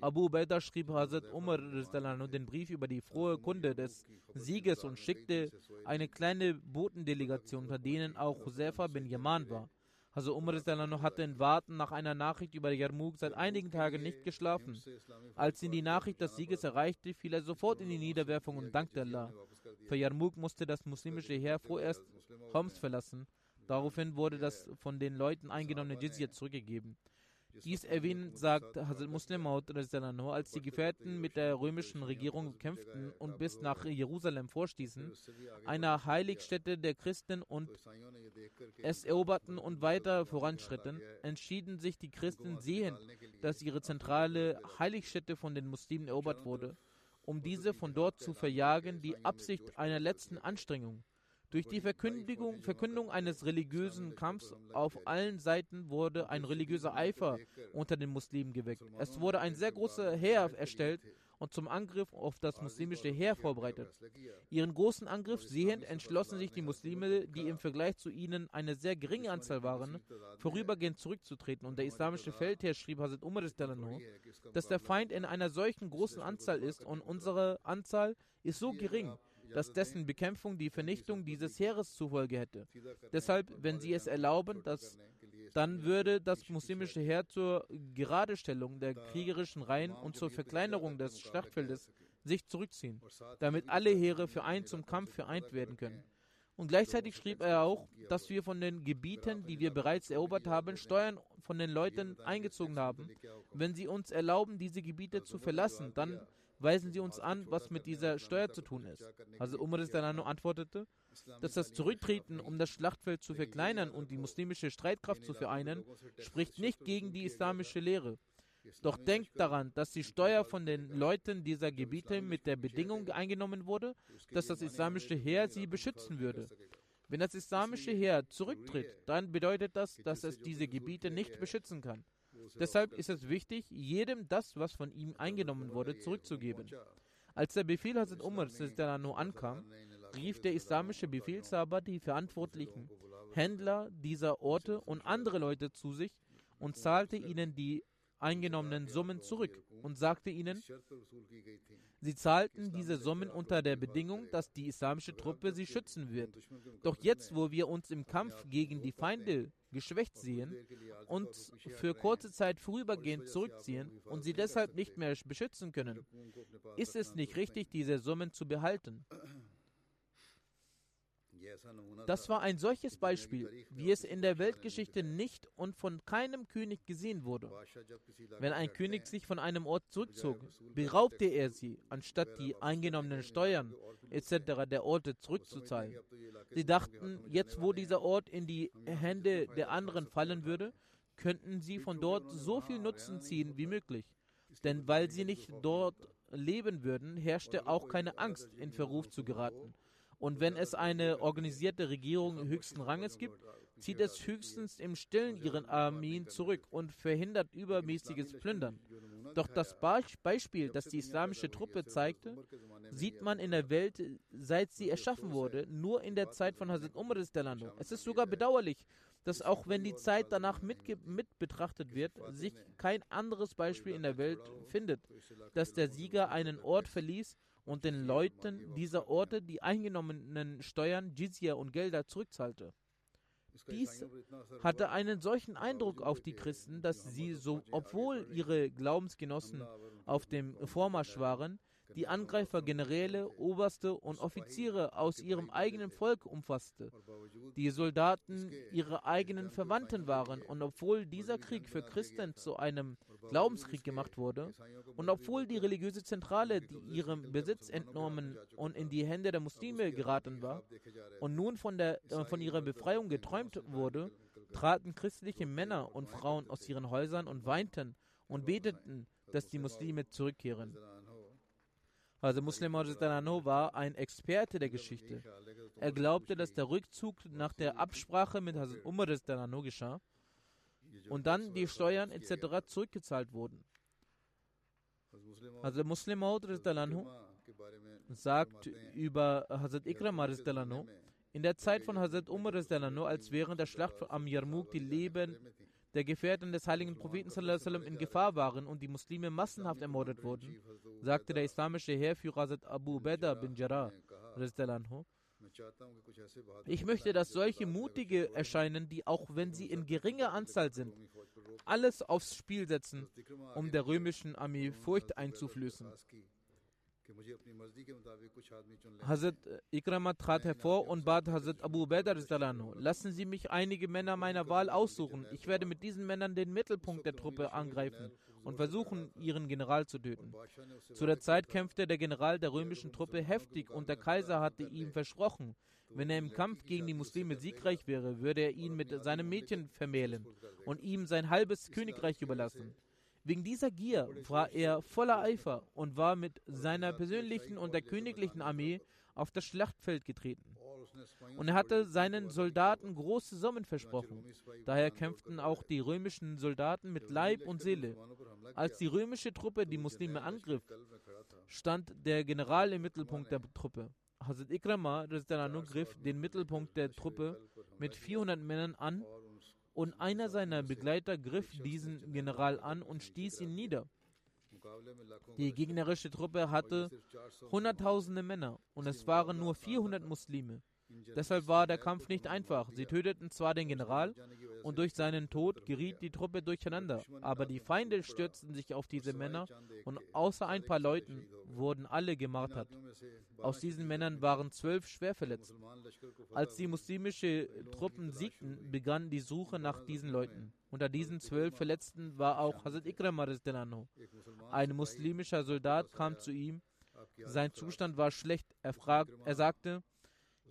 Abu Ubaidah schrieb Hazrat Umar den Brief über die frohe Kunde des Sieges und schickte eine kleine Botendelegation, unter denen auch Josefa bin Yaman war. Also Umar hatte in Warten nach einer Nachricht über Yarmouk seit einigen Tagen nicht geschlafen. Als ihn die Nachricht des Sieges erreichte, fiel er sofort in die Niederwerfung und dankte Allah. Für Yarmouk musste das muslimische Heer vorerst Homs verlassen. Daraufhin wurde das von den Leuten eingenommene Jizya zurückgegeben. Dies erwähnt, sagt Hazrat Muslim Maud, als die Gefährten mit der römischen Regierung kämpften und bis nach Jerusalem vorstießen, einer Heiligstätte der Christen und es eroberten und weiter voranschritten, entschieden sich die Christen sehend, dass ihre zentrale Heiligstätte von den Muslimen erobert wurde, um diese von dort zu verjagen, die Absicht einer letzten Anstrengung. Durch die Verkündigung, Verkündung eines religiösen Kampfs auf allen Seiten wurde ein religiöser Eifer unter den Muslimen geweckt. Es wurde ein sehr großer Heer erstellt und zum Angriff auf das muslimische Heer vorbereitet. Ihren großen Angriff sehend entschlossen sich die Muslime, die im Vergleich zu ihnen eine sehr geringe Anzahl waren, vorübergehend zurückzutreten. Und der islamische Feldherr schrieb Hazrat Umar dass der Feind in einer solchen großen Anzahl ist und unsere Anzahl ist so gering, dass dessen Bekämpfung die Vernichtung dieses Heeres zur Folge hätte. Deshalb, wenn sie es erlauben, dass dann würde das muslimische Heer zur Geradestellung der kriegerischen Reihen und zur Verkleinerung des Schlachtfeldes sich zurückziehen, damit alle Heere für einen zum Kampf vereint werden können. Und gleichzeitig schrieb er auch, dass wir von den Gebieten, die wir bereits erobert haben, Steuern von den Leuten eingezogen haben. Wenn sie uns erlauben, diese Gebiete zu verlassen, dann weisen sie uns an, was mit dieser Steuer zu tun ist. Also Umar Danano antwortete, dass das Zurücktreten, um das Schlachtfeld zu verkleinern und die muslimische Streitkraft zu vereinen, spricht nicht gegen die islamische Lehre. Doch denkt daran, dass die Steuer von den Leuten dieser Gebiete mit der Bedingung eingenommen wurde, dass das islamische Heer sie beschützen würde. Wenn das islamische Heer zurücktritt, dann bedeutet das, dass es diese Gebiete nicht beschützen kann. Deshalb ist es wichtig, jedem das, was von ihm eingenommen wurde, zurückzugeben. Als der Befehl Hazrat Umar ankam, rief der islamische Befehlshaber die verantwortlichen Händler dieser Orte und andere Leute zu sich und zahlte ihnen die eingenommenen Summen zurück und sagte ihnen, sie zahlten diese Summen unter der Bedingung, dass die islamische Truppe sie schützen wird. Doch jetzt, wo wir uns im Kampf gegen die Feinde geschwächt sehen und für kurze Zeit vorübergehend zurückziehen und sie deshalb nicht mehr beschützen können, ist es nicht richtig, diese Summen zu behalten. Das war ein solches Beispiel, wie es in der Weltgeschichte nicht und von keinem König gesehen wurde. Wenn ein König sich von einem Ort zurückzog, beraubte er sie, anstatt die eingenommenen Steuern etc. der Orte zurückzuzahlen. Sie dachten, jetzt wo dieser Ort in die Hände der anderen fallen würde, könnten sie von dort so viel Nutzen ziehen wie möglich. Denn weil sie nicht dort leben würden, herrschte auch keine Angst, in Verruf zu geraten. Und wenn es eine organisierte Regierung höchsten Ranges gibt, zieht es höchstens im Stillen ihren Armeen zurück und verhindert übermäßiges Plündern. Doch das Beispiel, das die islamische Truppe zeigte, sieht man in der Welt, seit sie erschaffen wurde, nur in der Zeit von Hazrat Umar Delano. Es ist sogar bedauerlich, dass auch wenn die Zeit danach mit, mit betrachtet wird, sich kein anderes Beispiel in der Welt findet, dass der Sieger einen Ort verließ und den Leuten dieser Orte die eingenommenen Steuern, Jizya und Gelder zurückzahlte. Dies hatte einen solchen Eindruck auf die Christen, dass sie, so, obwohl ihre Glaubensgenossen auf dem Vormarsch waren, die Angreifer Generäle, Oberste und Offiziere aus ihrem eigenen Volk umfasste. Die Soldaten ihre eigenen Verwandten waren und obwohl dieser Krieg für Christen zu einem Glaubenskrieg gemacht wurde und obwohl die religiöse Zentrale, die ihrem Besitz entnommen und in die Hände der Muslime geraten war und nun von, der, äh, von ihrer Befreiung geträumt wurde, traten christliche Männer und Frauen aus ihren Häusern und weinten und beteten, dass die Muslime zurückkehren. Also Muslim Anhu war ein Experte der Geschichte. Er glaubte, dass der Rückzug nach der Absprache mit Hazrat Umar Anhu geschah und dann die Steuern etc. zurückgezahlt wurden. Also Muslim Anhu sagt über Hazrat Ikram Anhu, in der Zeit von Hazrat Umar als während der Schlacht am Yarmouk die Leben der Gefährten des heiligen Propheten in Gefahr waren und die Muslime massenhaft ermordet wurden, sagte der islamische Heerführer Hazrat Abu Beda bin Jarrah, ich möchte, dass solche mutige erscheinen, die auch wenn sie in geringer Anzahl sind, alles aufs Spiel setzen, um der römischen Armee Furcht einzuflößen. Hazrat Ikrama trat hervor und bat Hazrat Abu Bakr lassen Sie mich einige Männer meiner Wahl aussuchen. Ich werde mit diesen Männern den Mittelpunkt der Truppe angreifen und versuchen, ihren General zu töten. Zu der Zeit kämpfte der General der römischen Truppe heftig und der Kaiser hatte ihm versprochen, wenn er im Kampf gegen die Muslime siegreich wäre, würde er ihn mit seinem Mädchen vermählen und ihm sein halbes Königreich überlassen. Wegen dieser Gier war er voller Eifer und war mit seiner persönlichen und der königlichen Armee auf das Schlachtfeld getreten. Und er hatte seinen Soldaten große Summen versprochen. Daher kämpften auch die römischen Soldaten mit Leib und Seele. Als die römische Truppe die Muslime angriff, stand der General im Mittelpunkt der Truppe. Hazrat Ikrama griff den Mittelpunkt der Truppe mit 400 Männern an und einer seiner Begleiter griff diesen General an und stieß ihn nieder. Die gegnerische Truppe hatte hunderttausende Männer und es waren nur 400 Muslime. Deshalb war der Kampf nicht einfach. Sie töteten zwar den General und durch seinen Tod geriet die Truppe durcheinander, aber die Feinde stürzten sich auf diese Männer und außer ein paar Leuten wurden alle gemartert. Aus diesen Männern waren zwölf schwer verletzt. Als die muslimische Truppen siegten, begann die Suche nach diesen Leuten. Unter diesen zwölf Verletzten war auch Hazrat Ikram Ein muslimischer Soldat kam zu ihm. Sein Zustand war schlecht. Er, fragt, er sagte,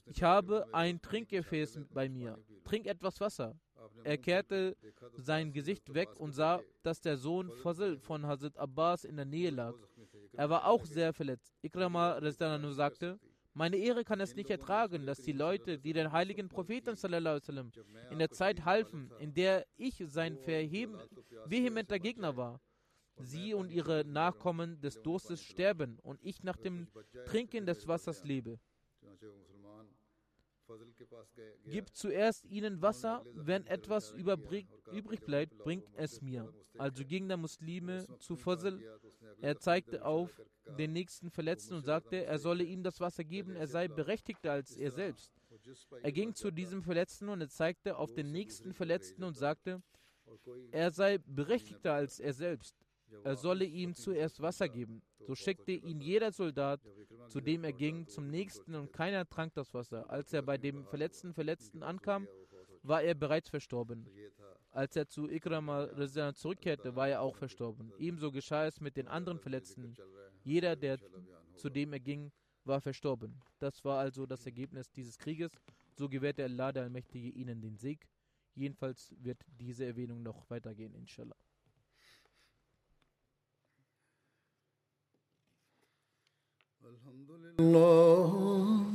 ich habe ein Trinkgefäß bei mir. Trink etwas Wasser. Er kehrte sein Gesicht weg und sah, dass der Sohn Fazl von Hazrat Abbas in der Nähe lag. Er war auch sehr verletzt. Ikrama nur sagte, meine Ehre kann es nicht ertragen, dass die Leute, die den heiligen Propheten sallam, in der Zeit halfen, in der ich sein verheben, vehementer Gegner war, sie und ihre Nachkommen des Durstes sterben und ich nach dem Trinken des Wassers lebe. Gib zuerst ihnen Wasser, wenn etwas übrig bleibt, bringt es mir. Also ging der Muslime zu Fazl. Er zeigte auf den nächsten Verletzten und sagte, er solle ihm das Wasser geben, er sei berechtigter als er selbst. Er ging zu diesem Verletzten und er zeigte auf den nächsten Verletzten und sagte, er sei berechtigter als er selbst. Er solle ihm zuerst Wasser geben. So schickte ihn jeder Soldat, zu dem er ging, zum nächsten und keiner trank das Wasser. Als er bei dem verletzten Verletzten ankam, war er bereits verstorben. Als er zu Ikrama zurückkehrte, war er auch verstorben. Ebenso geschah es mit den anderen Verletzten. Jeder, der zu dem er ging, war verstorben. Das war also das Ergebnis dieses Krieges. So gewährte Allah der Allmächtige ihnen den Sieg. Jedenfalls wird diese Erwähnung noch weitergehen, inshallah. Alhamdulillah.